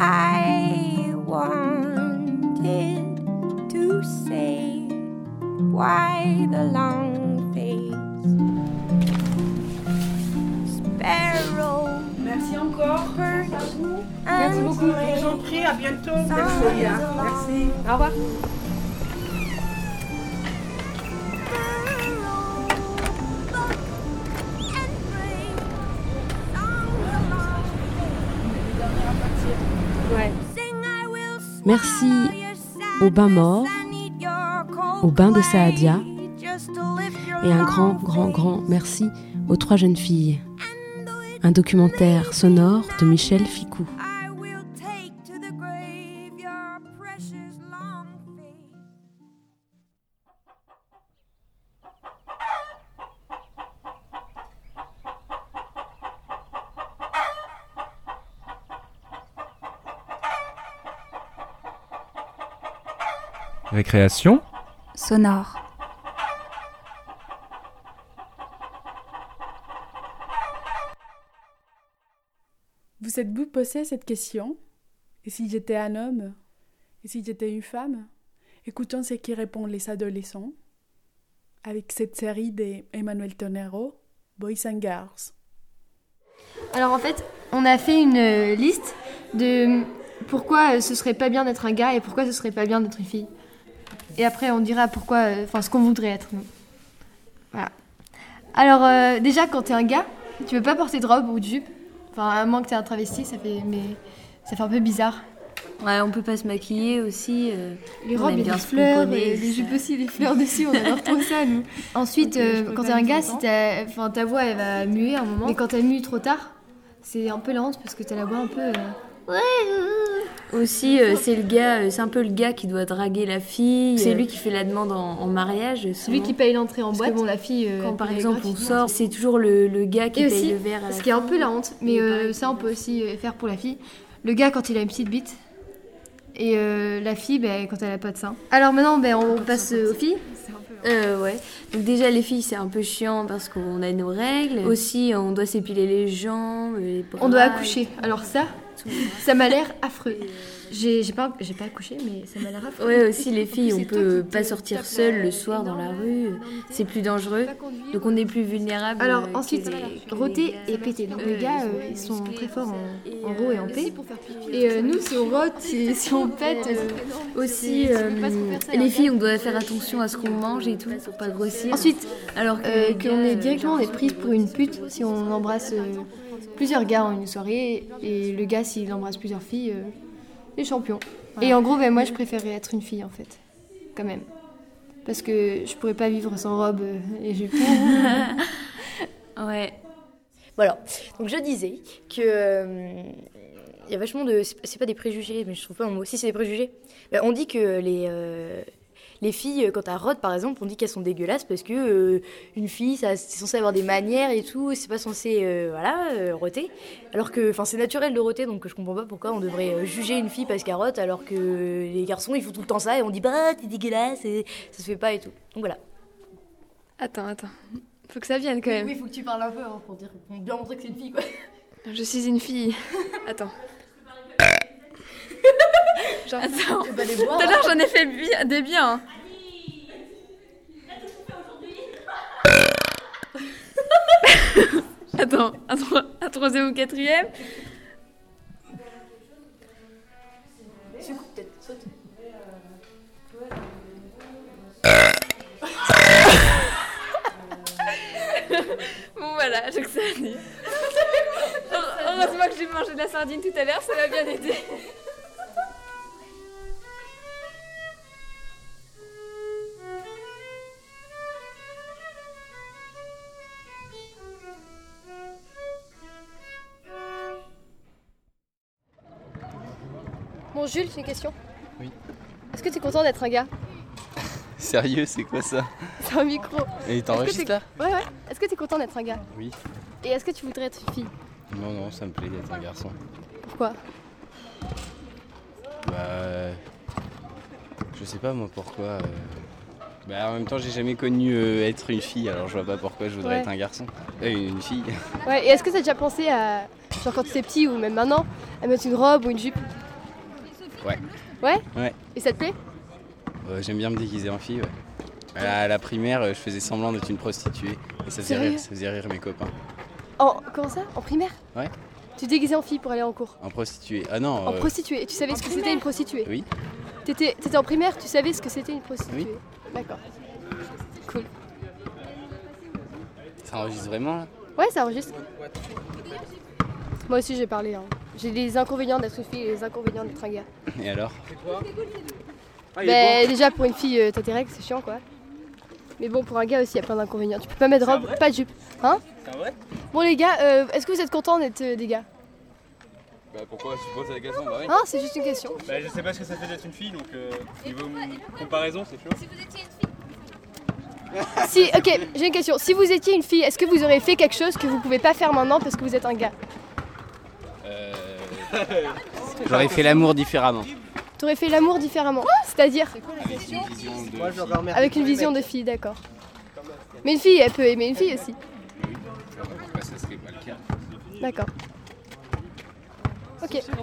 I wanted to say why the long Je vous en prie, à bientôt. Merci. hein. Merci. Au revoir. Merci au bain mort, au bain de Saadia, et un grand, grand, grand merci aux trois jeunes filles. Un documentaire sonore de Michel Ficou. Récréation sonore. Vous êtes-vous posé cette question? Et si j'étais un homme? Et si j'étais une femme? Écoutons ce qui répondent les adolescents avec cette série d'Emmanuel Tonero, Boys and Girls. Alors en fait, on a fait une euh, liste de pourquoi euh, ce serait pas bien d'être un gars et pourquoi ce serait pas bien d'être une fille. Et après, on dira pourquoi, euh, enfin ce qu'on voudrait être. nous. Voilà. Alors euh, déjà, quand t'es un gars, tu peux pas porter de robe ou de jupe. Enfin, à moins que t'aies un travesti, ça fait, mais ça fait un peu bizarre. Ouais, on peut pas se maquiller aussi. euh, Les robes, des se fleurs, et les jupes aussi, des fleurs dessus, on adore trop ça, nous. [laughs] Ensuite, euh, quand t'es un gars, si t'as- enfin, ta voix, elle va muer un moment. Mais quand t'as mué trop tard, c'est un peu la honte parce que t'as la voix un peu... euh, Aussi, euh, c'est le gars, euh, c'est un peu le gars qui doit draguer la fille. C'est euh, lui qui fait la demande en, en mariage. C'est lui qui paye l'entrée en boîte. bon, la fille... Quand par exemple on sort, c'est toujours le, le gars qui Et paye aussi, le verre à la ce qui est un peu la honte, mais euh, ça on peut aussi faire pour la fille. Le gars quand il a une petite bite et la fille ben, quand elle a pas de sein. Alors maintenant ben, on passe aux filles. Euh, ouais. Donc déjà les filles c'est un peu chiant parce qu'on a nos règles. Aussi on doit s'épiler les jambes, les bras. On doit accoucher. Alors ça, ça m'a l'air affreux. J'ai j'ai pas, j'ai pas accouché mais ça m'a l'air affreux. Ouais aussi les filles on peut pas sortir tapes seule la- le soir dans la rue. C'est plus dangereux. Donc on est plus vulnérable. Alors euh, ensuite, roter et péter. Donc Euh, les gars, ils euh, ils sont très forts en, ça. en Et, en euh, paix. Et euh, nous, si on rote, si, si on pète, euh, Aussi, euh, les hein. filles, on doit faire attention à ce qu'on mange et tout pour pas grossir. Ensuite, alors euh, qu'on est euh, directement genre, être prise pour une pute si on embrasse euh, plusieurs gars en une soirée et le gars s'il embrasse plusieurs filles, euh, les champions. Et en gros, ben, moi je préférais être une fille en fait, quand même. Parce que je pourrais pas vivre sans robe euh, et jupe. [laughs] ouais. Voilà. Donc je disais que euh, il y a vachement de c'est c'est pas des préjugés mais je trouve pas un mot. Si c'est des préjugés. Ben, on dit que les euh, les filles quand elles rodent par exemple, on dit qu'elles sont dégueulasses parce que euh, une fille ça c'est censé avoir des manières et tout, c'est pas censé euh, voilà, euh, roter. Alors que enfin c'est naturel de roter donc je comprends pas pourquoi on devrait euh, juger une fille parce qu'elle rote alors que les garçons ils font tout le temps ça et on dit bah t'es dégueulasse et ça se fait pas et tout. Donc voilà. Attends, attends. Faut que ça vienne quand même. Oui, faut que tu parles un peu hein, pour dire pour bien montrer que c'est une fille quoi. Je suis une fille. Attends. [laughs] Genre, Attends. Tu vas les boire, Tout à l'heure, hein. j'en ai fait bi- des biens. [laughs] Attends, un, tro- un troisième ou quatrième [laughs] Bon voilà, je que ça allait. [laughs] Heureusement que j'ai mangé de la sardine tout à l'heure, ça m'a bien aidé. Bon Jules, j'ai une question. Oui. Est-ce que tu es content d'être un gars [laughs] Sérieux, c'est quoi ça C'est un micro. Et t'enregistres là Ouais ouais. Est-ce que tu es content d'être un gars Oui. Et est-ce que tu voudrais être une fille Non, non, ça me plaît d'être un garçon. Pourquoi Bah. Je sais pas moi pourquoi. euh, Bah en même temps, j'ai jamais connu euh, être une fille, alors je vois pas pourquoi je voudrais Ouais. être un garçon. Euh, une fille. Ouais, et est-ce que t'as déjà pensé à, genre quand t'étais petit ou même maintenant, à mettre une robe ou une jupe Ouais. Ouais Ouais. Et ça te plaît Euh, J'aime bien me déguiser en fille, ouais. À la, à la primaire, euh, je faisais semblant d'être une prostituée. Et ça faisait, rire, ça faisait rire mes copains. En, comment ça? En primaire? Ouais. Tu te déguisais en fille pour aller en cours? En prostituée. Ah non. En euh, prostituée. Et tu savais ce que c'était une prostituée? Oui. T'étais t'étais en primaire, tu savais ce que c'était une prostituée? Oui. D'accord. Cool. Ça enregistre vraiment là? Ouais, ça enregistre. Moi aussi j'ai parlé. hein. J'ai les inconvénients d'être une fille et les inconvénients d'être un gars. Et alors Bah, déjà pour une fille, euh, t'as tes règles, c'est chiant quoi. Mais bon, pour un gars aussi, il y a plein d'inconvénients. Tu peux pas mettre robe, pas de jupe. Hein C'est vrai Bon les gars, euh, est-ce que vous êtes contents d'être euh, des gars Bah pourquoi tu poses la question Bah oui. Hein C'est juste une question. Bah je sais pas ce que ça fait d'être une fille donc euh, niveau comparaison c'est chaud. [laughs] Si, ok, j'ai une question. Si vous étiez une fille, est-ce que vous auriez fait quelque chose que vous pouvez pas faire maintenant parce que vous êtes un gars? Euh, J'aurais fait l'amour différemment. T'aurais fait l'amour différemment. C'est-à-dire Moi, je remercie Avec une vision de fille, d'accord. Mais une fille, elle peut aimer une fille aussi. D'accord. Ok. C'est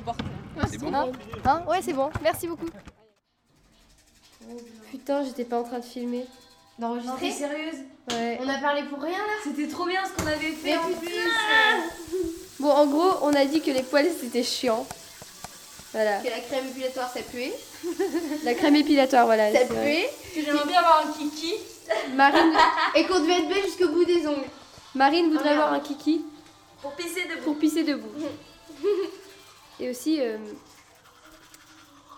bon Hein Hein Ouais, c'est bon. Merci beaucoup. Putain, j'étais pas en train de filmer. D'enregistrer sérieuse Ouais. On a parlé pour rien là C'était trop bien ce qu'on avait fait Mais en putain plus Bon, en gros, on a dit que les poils c'était chiant. Voilà. Que la crème épilatoire ça puait. La crème épilatoire, voilà. Ça puait. Que j'aimerais bien avoir un kiki. Marine. Et qu'on devait être belle jusqu'au bout des ongles. Marine voudrait Ah, avoir un kiki Pour pisser debout. pour pisser debout. [laughs] Et aussi, euh,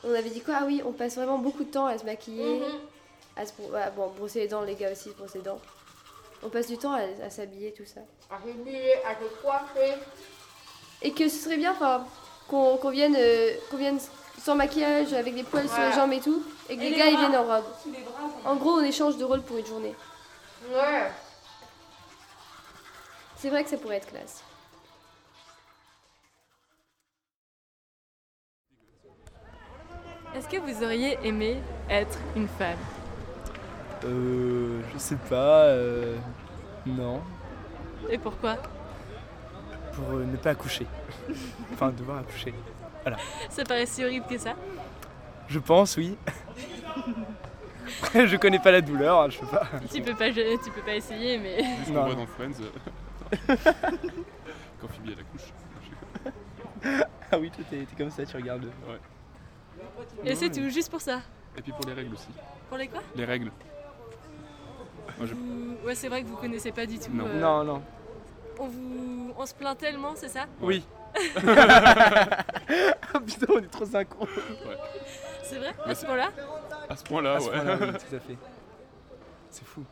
on avait dit quoi? Ah oui, on passe vraiment beaucoup de temps à se maquiller, Mhm. à se bro- bon, brosser les dents, les gars aussi, se brosser les dents. On passe du temps à, à s'habiller, tout ça. À se habiller, à se coiffer. Et que ce serait bien enfin, qu'on qu'on vienne, euh, qu'on vienne sans maquillage, avec des poils sur les jambes et tout, et que Et les les gars ils viennent en robe. En gros, on échange de rôle pour une journée. Ouais. C'est vrai que ça pourrait être classe. Est-ce que vous auriez aimé être une femme? Euh. Je sais pas. Euh, non. Et pourquoi? Pour euh, ne pas accoucher. [laughs] enfin, devoir accoucher. Voilà. Ça paraît si horrible que ça. Je pense, oui. Après, je connais pas la douleur, hein, je peux pas. Tu peux pas, tu peux pas essayer, mais. C'est ce qu'on voit dans Friends. [laughs] Quand Phoebe elle accouche. [laughs] ah oui, toi t'es comme ça, tu regardes. Ouais. Et c'est tout, juste pour ça. Et puis pour les règles aussi. Pour les quoi? Les règles. Moi, je... Vous- Ouais, c'est vrai que vous connaissez pas du tout. Non. euh, Non, non. On vous, on se plaint tellement, c'est ça? Oui. [laughs] Ah putain, on est trop synchro. Ouais. C'est vrai? À ce c'est- point-là? À ce point-là, ouais. oui, tout à fait. C'est fou.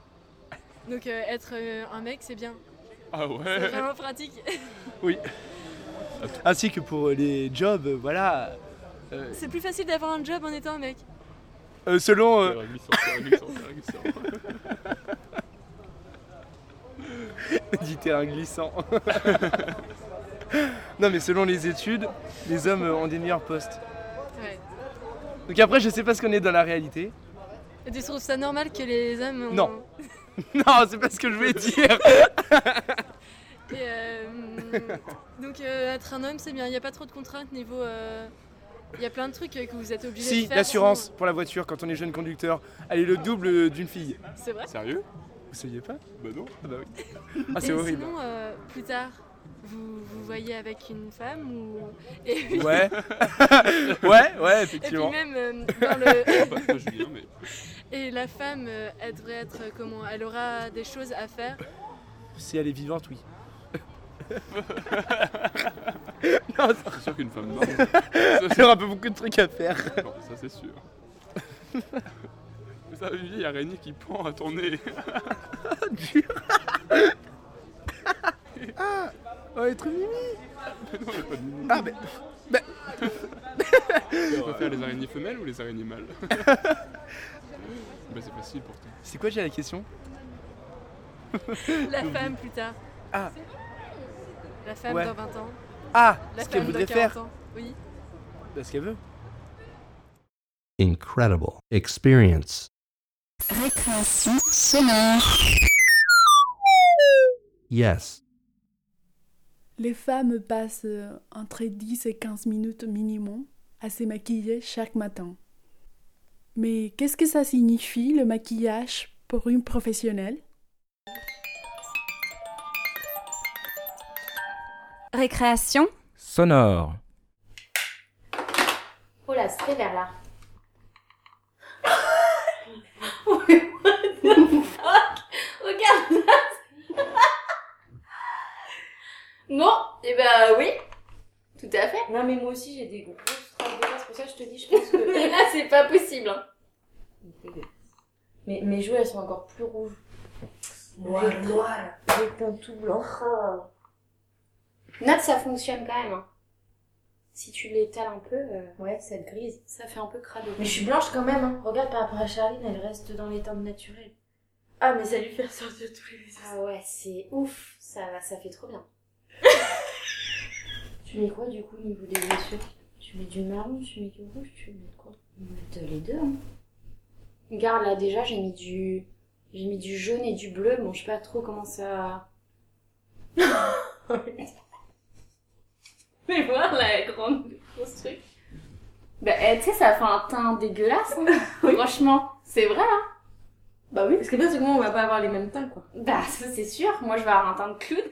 Donc euh, être euh, un mec, c'est bien. Ah C'est ouais. vraiment pratique. Oui. Ainsi que pour les jobs, euh, voilà. euh, c'est plus facile d'avoir un job en étant un mec. euh, selon. [laughs] [laughs] Terrain glissant, [laughs] non, mais selon les études, les hommes ont des meilleurs postes. Ouais. Donc après, je sais pas ce qu'on est dans la réalité. Et tu trouves ça normal que les hommes. ont- Non. [laughs] non, c'est pas ce que je voulais dire. Et, euh, donc euh, être un homme, c'est bien. Il n'y a pas trop de contraintes niveau. euh, Il y a plein de trucs que vous êtes obligés de si, l'assurance pour la voiture quand on est jeune conducteur, elle est le double d'une fille. C'est vrai? Sérieux? Vous saviez pas Bah non. Ah bah oui. [laughs] Ah, c'est Et horrible. Sinon, euh, plus tard, vous vous voyez avec une femme ou. [laughs] Et puis- Ouais. [laughs] ouais, ouais, effectivement. Et puis même euh, dans le. Julien, mais. Et la femme, euh, elle devrait être euh, comment Elle aura des choses à faire. Si elle est vivante, oui. non, c'est sûr qu'une femme, non. Elle aura pas beaucoup de trucs à faire. Non, ça c'est sûr. Mais ça, une vieille araignée qui pend à ton nez. [laughs] Ah, on est trop mimi. Mais non, il n'y a pas de mimi. Ah, mais. bah, Tu préfères les araignées femelles ou les araignées mâles [laughs] Bah c'est facile pourtant. C'est quoi, j'ai la question La femme plus tard. Ah. La femme Ouais. dans 20 ans. Ah, La ce qu'elle femme dans voudrait 40 faire. ans. Oui. Bah, ce qu'elle veut. Incredible experience. Récréation sonore. Yes. Les femmes passent euh, entre 10 et 15 minutes minimum à se maquiller chaque matin. Mais qu'est-ce que ça signifie le maquillage pour une professionnelle? Récréation Sonore. Oh là, c'est vert là. Regarde [laughs] là. Bon, et ben oui, tout à fait. Non mais moi aussi j'ai des grosses traces de c'est pour ça que je te dis, je pense que [laughs] là c'est pas possible. hein. Mais mes joues elles sont encore plus rouges. Noir, J'ai- noir. Le teint tout blanc. Note ça fonctionne quand même. hein. Si tu l'étales un peu, euh, ouais, cette grise, ça fait un peu crado. Mais je suis blanche quand même, hein. Regarde par rapport à Charline, elle reste dans les teintes naturelles. Ah, mais ça lui fait ressortir tous les Ah ouais, c'est ouf, ça, ça fait trop bien. [laughs] tu mets quoi du coup au niveau des blessures? Tu mets du marron, tu mets du rouge, tu mets quoi? Mettre les deux. Hein. Regarde là déjà j'ai mis du j'ai mis du jaune et du bleu. Bon je sais pas trop comment ça. [laughs] [laughs] [laughs] Mais voir la grande grosse truc. Bah tu sais ça fait un teint dégueulasse. Hein. [laughs] Franchement c'est vrai hein. Bah oui, parce que bien c'est que moi on va pas avoir les mêmes teints quoi. Bah ça c'est sûr. Moi je vais avoir un teint de clown. [laughs]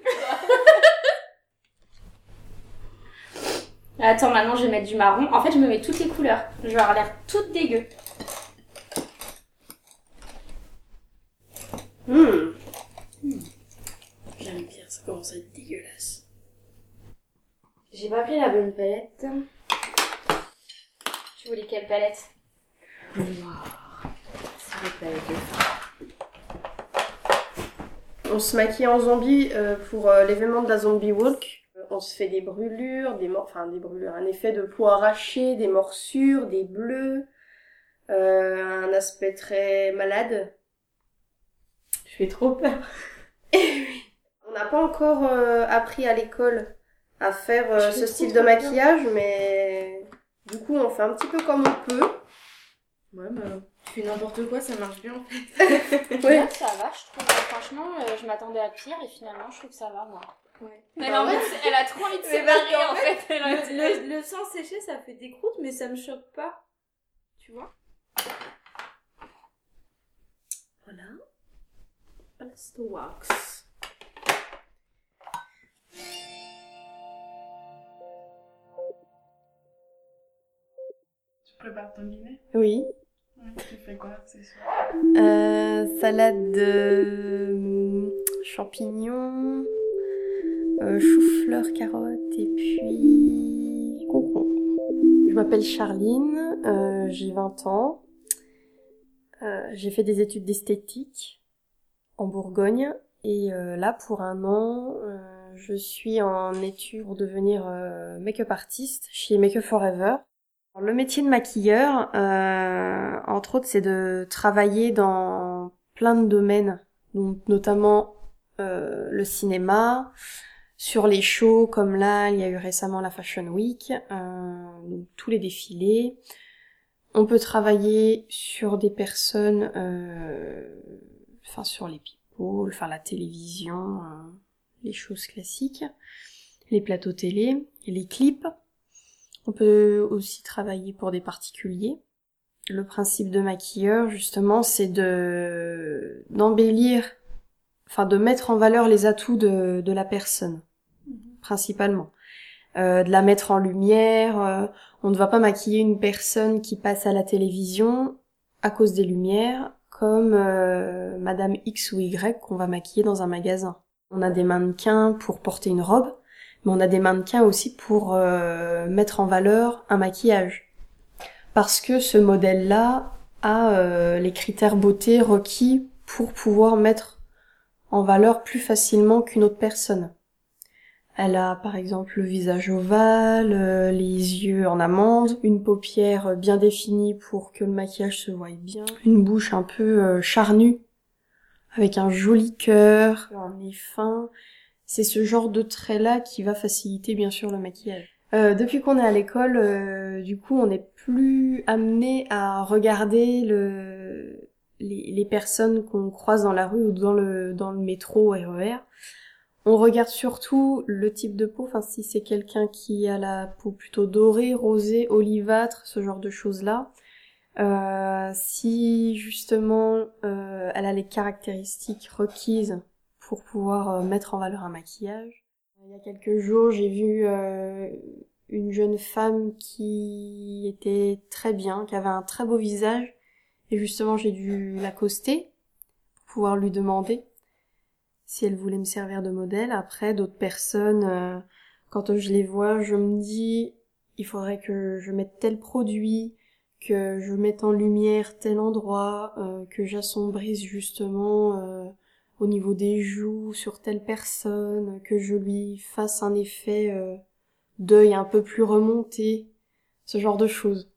Attends, maintenant je vais mettre du marron. En fait, je me mets toutes les couleurs. Je vais avoir l'air toute dégueu. Hmm. J'aime bien, ça commence à être dégueulasse. J'ai pas pris la bonne palette. Tu voulais quelle palette? Noir. C'est la palette de On se maquille en zombie euh, pour euh, l'événement de la zombie walk. Euh, On se fait des brûlures, des mor- enfin des brûlures, un effet de peau arrachée, des morsures, des bleus, euh, un aspect très malade. Je fais trop peur. [laughs] On n'a pas encore euh, appris à l'école à faire euh, ce style de maquillage, mais du coup on fait un petit peu comme on peut. Ouais, bah, tu fais n'importe quoi, ça marche bien en fait. [laughs] Ouais. Là, ça va, je trouve. Franchement, euh, je m'attendais à pire et finalement, je trouve que ça va, moi. Ouais. Mais Bah, en fait, elle a trop envie de séparer, qu'en en fait. Elle a- le, le, le sang séché, ça fait des croûtes, mais ça me choque pas. Tu vois? Voilà. Let's do wax. Prépares ton dîner Oui. Ouais, tu fais quoi ce soir? Euh, salade de hum, champignons, euh, chou-fleur, carottes et puis concombre. Je m'appelle Charline, euh, j'ai 20 ans. Euh, j'ai fait des études d'esthétique en Bourgogne et euh, là pour un an euh, je suis en études pour devenir euh, make-up artiste chez Make Up Forever. Le métier de maquilleur, euh, entre autres, c'est de travailler dans plein de domaines, donc notamment euh, le cinéma, sur les shows comme là, il y a eu récemment la Fashion Week, euh, donc tous les défilés. On peut travailler sur des personnes, enfin sur les people, enfin la télévision, les choses classiques, les plateaux télé, les clips. On peut aussi travailler pour des particuliers. Le principe de maquilleur, justement, c'est de d'embellir, enfin de mettre en valeur les atouts de, de la personne, principalement. Euh, de la mettre en lumière. euh, on ne va pas maquiller une personne qui passe à la télévision à cause des lumières, comme euh, Madame X ou Y qu'on va maquiller dans un magasin. On a des mannequins pour porter une robe, mais on a des mannequins aussi pour euh, mettre en valeur un maquillage. Parce que ce modèle-là a euh, les critères beauté requis pour pouvoir mettre en valeur plus facilement qu'une autre personne. Elle a par exemple le visage ovale, euh, les yeux en amande, une paupière bien définie pour que le maquillage se voie bien, une bouche un peu charnue, avec un joli cœur, un nez fin. C'est ce genre de trait-là qui va faciliter bien sûr le maquillage. Euh, depuis qu'on est à l'école, euh, du coup, on n'est plus amené à regarder le, les, personnes qu'on croise dans la rue ou dans le, dans le métro RER. On regarde surtout le type de peau, enfin si c'est quelqu'un qui a la peau plutôt dorée, rosée, olivâtre, ce genre de choses-là. Euh, si justement euh, elle a les caractéristiques requises pour pouvoir euh, mettre en valeur un maquillage. Il y a quelques jours, j'ai vu euh, une jeune femme qui était très bien, qui avait un très beau visage, et justement j'ai dû l'accoster pour pouvoir lui demander si elle voulait me servir de modèle. Après, d'autres personnes, euh, quand je les vois, je me dis, il faudrait que je mette tel produit, que je mette en lumière tel endroit, que j'assombrisse justement au niveau des joues sur telle personne, que je lui fasse un effet euh, d'œil un peu plus remonté, ce genre de choses.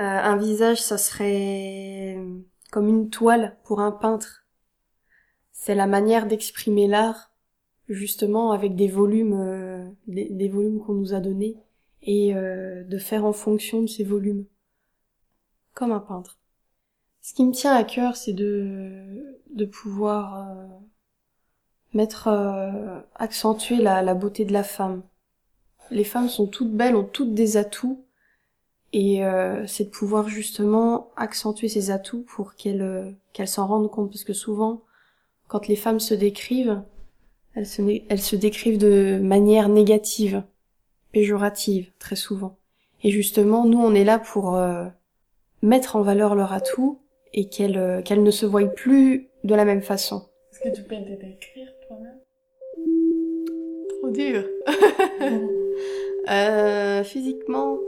Euh, un visage, ça serait comme une toile pour un peintre. C'est la manière d'exprimer l'art, justement avec des volumes, euh, des, volumes qu'on nous a donnés et euh, de faire en fonction de ces volumes, comme un peintre. Ce qui me tient à cœur, c'est de, de pouvoir euh, mettre, euh, accentuer la, beauté de la femme. Les femmes sont toutes belles, ont toutes des atouts, et euh, c'est de pouvoir justement accentuer ces atouts pour qu'elles euh, qu'elles s'en rendent compte, parce que souvent, quand les femmes se décrivent, elles se, décrivent de manière négative, péjorative, très souvent. Et justement, nous, on est là pour euh, mettre en valeur leur atout et qu'elles euh, qu'elles ne se voient plus de la même façon. Est-ce que tu peux te décrire toi-même? Trop dur. [laughs] Euh, physiquement,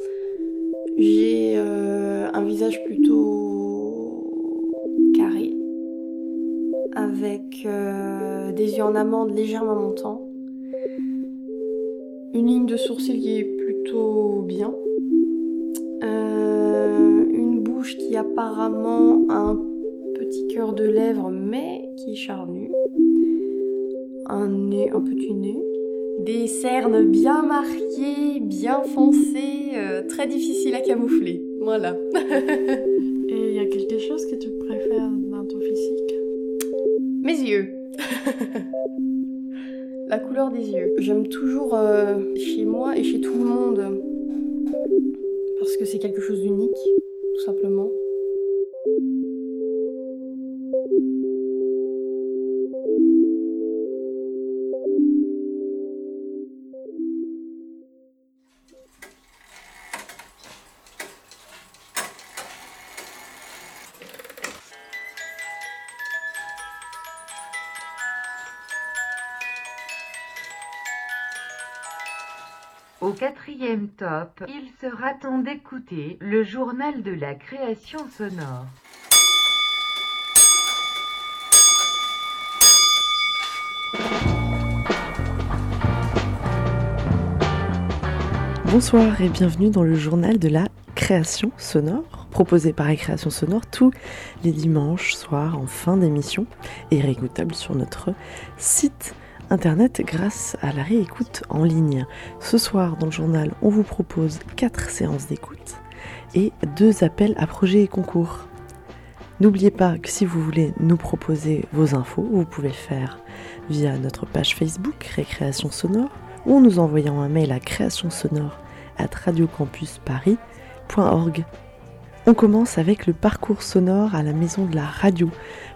j'ai euh, un visage plutôt carré, avec euh, des yeux en amande légèrement montants, une ligne de sourcil qui est plutôt bien, une bouche qui apparemment a un petit cœur de lèvres mais qui est charnu, un nez, un petit nez, des cernes bien marquées, bien foncées, euh, très difficiles à camoufler. Voilà. [laughs] Et il y a quelque chose que tu préfères dans ton physique? Mes yeux. [laughs] La couleur des yeux. J'aime toujours euh, chez moi et chez tout le monde. Parce que c'est quelque chose d'unique, tout simplement. Au quatrième top, il sera temps d'écouter le journal de la création sonore. Bonsoir et bienvenue dans le journal de la création sonore, proposé par Création Sonore tous les dimanches soirs en fin d'émission et réécoutable sur notre site internet grâce à la réécoute en ligne. Ce soir dans le journal, on vous propose quatre séances d'écoute et deux appels à projets et concours. N'oubliez pas que si vous voulez nous proposer vos infos, vous pouvez le faire via notre page Facebook Récréation Sonore ou en nous envoyant un mail à création sonore at radiocampusparis.org. On commence avec le parcours sonore à la maison de la radio,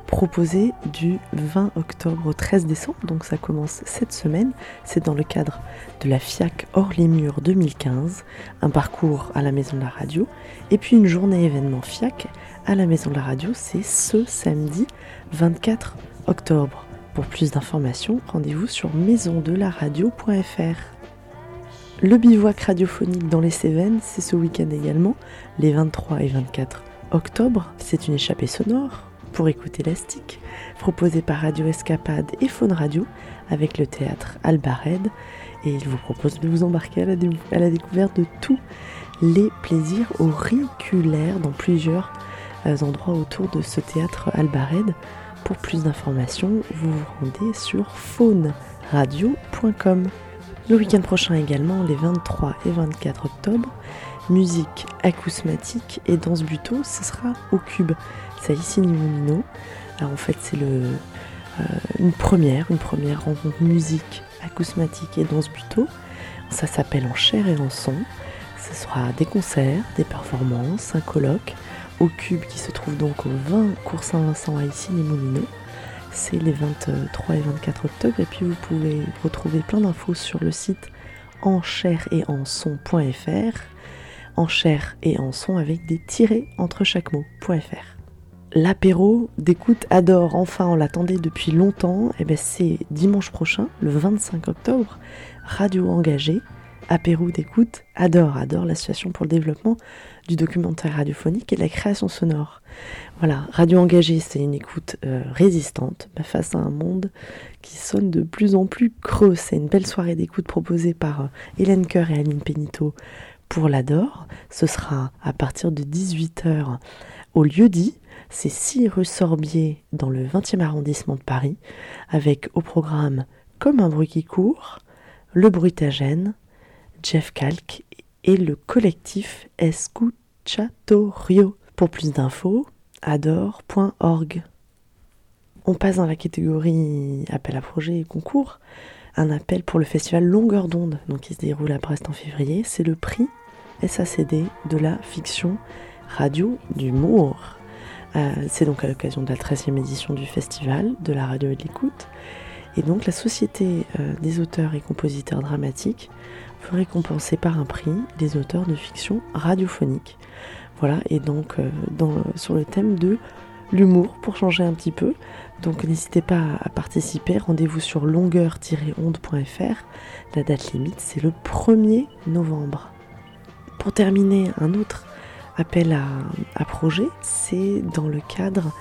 proposé du 20 octobre au 13 décembre, donc ça commence cette semaine. C'est dans le cadre de la FIAC hors les murs 2015, un parcours à la maison de la radio, et puis une journée événement FIAC à la maison de la radio, c'est ce samedi 24 octobre. Pour plus d'informations, rendez-vous sur maisondelaradio.fr. Le bivouac radiophonique dans les Cévennes, c'est ce week-end également, les 23 et 24 octobre. C'est une échappée sonore pour écouter l'élastique, proposée par Radio Escapade et Faune Radio avec le théâtre Albared. Et il vous propose de vous embarquer à la, dé- à la découverte de tous les plaisirs auriculaires dans plusieurs euh, endroits autour de ce théâtre Albared. Pour plus d'informations, vous vous rendez sur fauneradio.com. Le week-end prochain également, les 23 et 24 octobre, musique acousmatique et danse buto, ce sera au Cube. C'est Issy-les-Moulineaux. Alors en fait, c'est euh, une première, rencontre musique acousmatique et danse buto. Ça s'appelle En chair et en son. Ce sera des concerts, des performances, un colloque au Cube qui se trouve donc au 20 cours Saint-Vincent à Issy-les-Moulineaux. C'est les 23 et 24 octobre et puis vous pouvez retrouver plein d'infos sur le site en chair et en son.fr en chair et en son avec des tirés entre chaque mot.fr. L'apéro d'écoute Adore, enfin on l'attendait depuis longtemps, et ben c'est dimanche prochain, le 25 octobre, radio engagée, apéro d'écoute Adore, Adore l'association pour le développement du documentaire radiophonique et de la création sonore. Voilà, radio engagée, c'est une écoute euh, résistante bah, face à un monde qui sonne de plus en plus creux. C'est une belle soirée d'écoute proposée par euh, Hélène Coeur et Aline Pénito pour l'Adore. Ce sera à partir de 18h au lieu dit. C'est 6 rue Sorbier dans le 20e arrondissement de Paris, avec au programme Comme un bruit qui court, Le Bruitagène, Jeff Kalk et le collectif Escuchatorio. Pour plus d'infos, adore.org. On passe dans la catégorie appel à projet et concours. Un appel pour le festival Longueur d'onde, donc qui se déroule à Brest en février. C'est le prix SACD de la fiction radio d'humour. Euh, c'est donc à l'occasion de la 13e édition du festival de la radio et de l'écoute. Et donc la Société euh, des auteurs et compositeurs dramatiques veut récompenser par un prix les auteurs de fiction radiophonique. Voilà, et donc euh, sur le thème de l'humour pour changer un petit peu. Donc n'hésitez pas à participer, rendez-vous sur longueur-onde.fr. La date limite c'est le 1er novembre. Pour terminer, un autre appel à, projet, c'est dans le cadre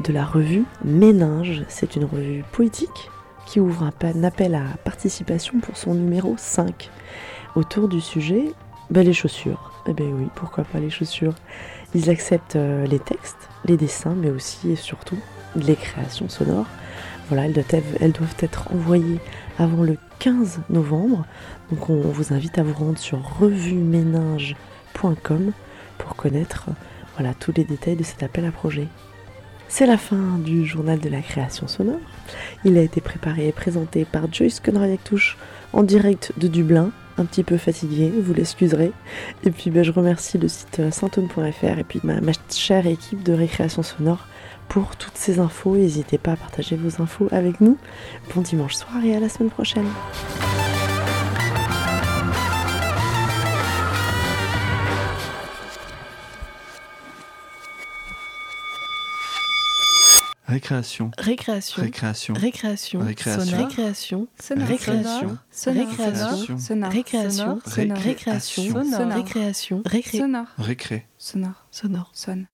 de la revue Méninge. C'est une revue poétique qui ouvre un appel à participation pour son numéro 5 autour du sujet ben, les chaussures. Eh bien oui, pourquoi pas les chaussures? Ils acceptent euh, les textes, les dessins, mais aussi et surtout les créations sonores. Voilà, elles doivent, être, elles doivent être envoyées avant le 15 novembre. Donc on vous invite à vous rendre sur revueméninge.com pour connaître voilà, tous les détails de cet appel à projet. C'est la fin du journal de la création sonore. Il a été préparé et présenté par Joyce Conrad-Touche en direct de Dublin. Un petit peu fatigué, vous l'excuserez. Et puis ben, je remercie le site saintone.fr et puis ma, ma chère équipe de récréation sonore pour toutes ces infos. N'hésitez pas à partager vos infos avec nous. Bon dimanche soir et à la semaine prochaine. Récréation. Récréation. Récréation. Récréation. Récréation. Récréation. Sonore. Récréation. Sonore. Récréation. Sonore. Récréation. Sonore. Récréation. Sonore. Récréation. Récré. Sonore. Récré. Sonore. Sonore. Sonne.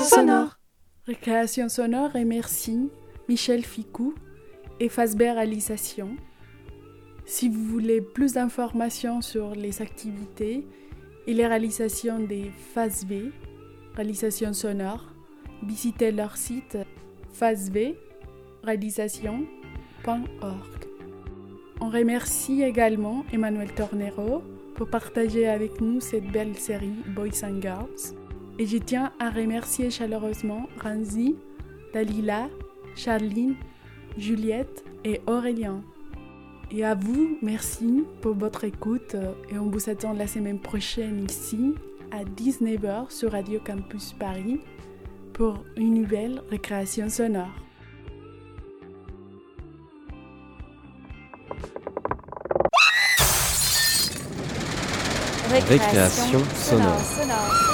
Sonore. Récréation sonore et merci Michel Ficou et Fasber Réalisation. Si vous voulez plus d'informations sur les activités et les réalisations des FASV, réalisation sonore, visitez leur site fasvréalisation.org. On remercie également Emmanuel Tornero pour partager avec nous cette belle série Boys and Girls. Et je tiens à remercier chaleureusement Ranzi, Dalila, Charline, Juliette et Aurélien. Et à vous, merci pour votre écoute et on vous attend la semaine prochaine ici à 19h sur Radio Campus Paris pour une nouvelle récréation sonore. Récréation sonore.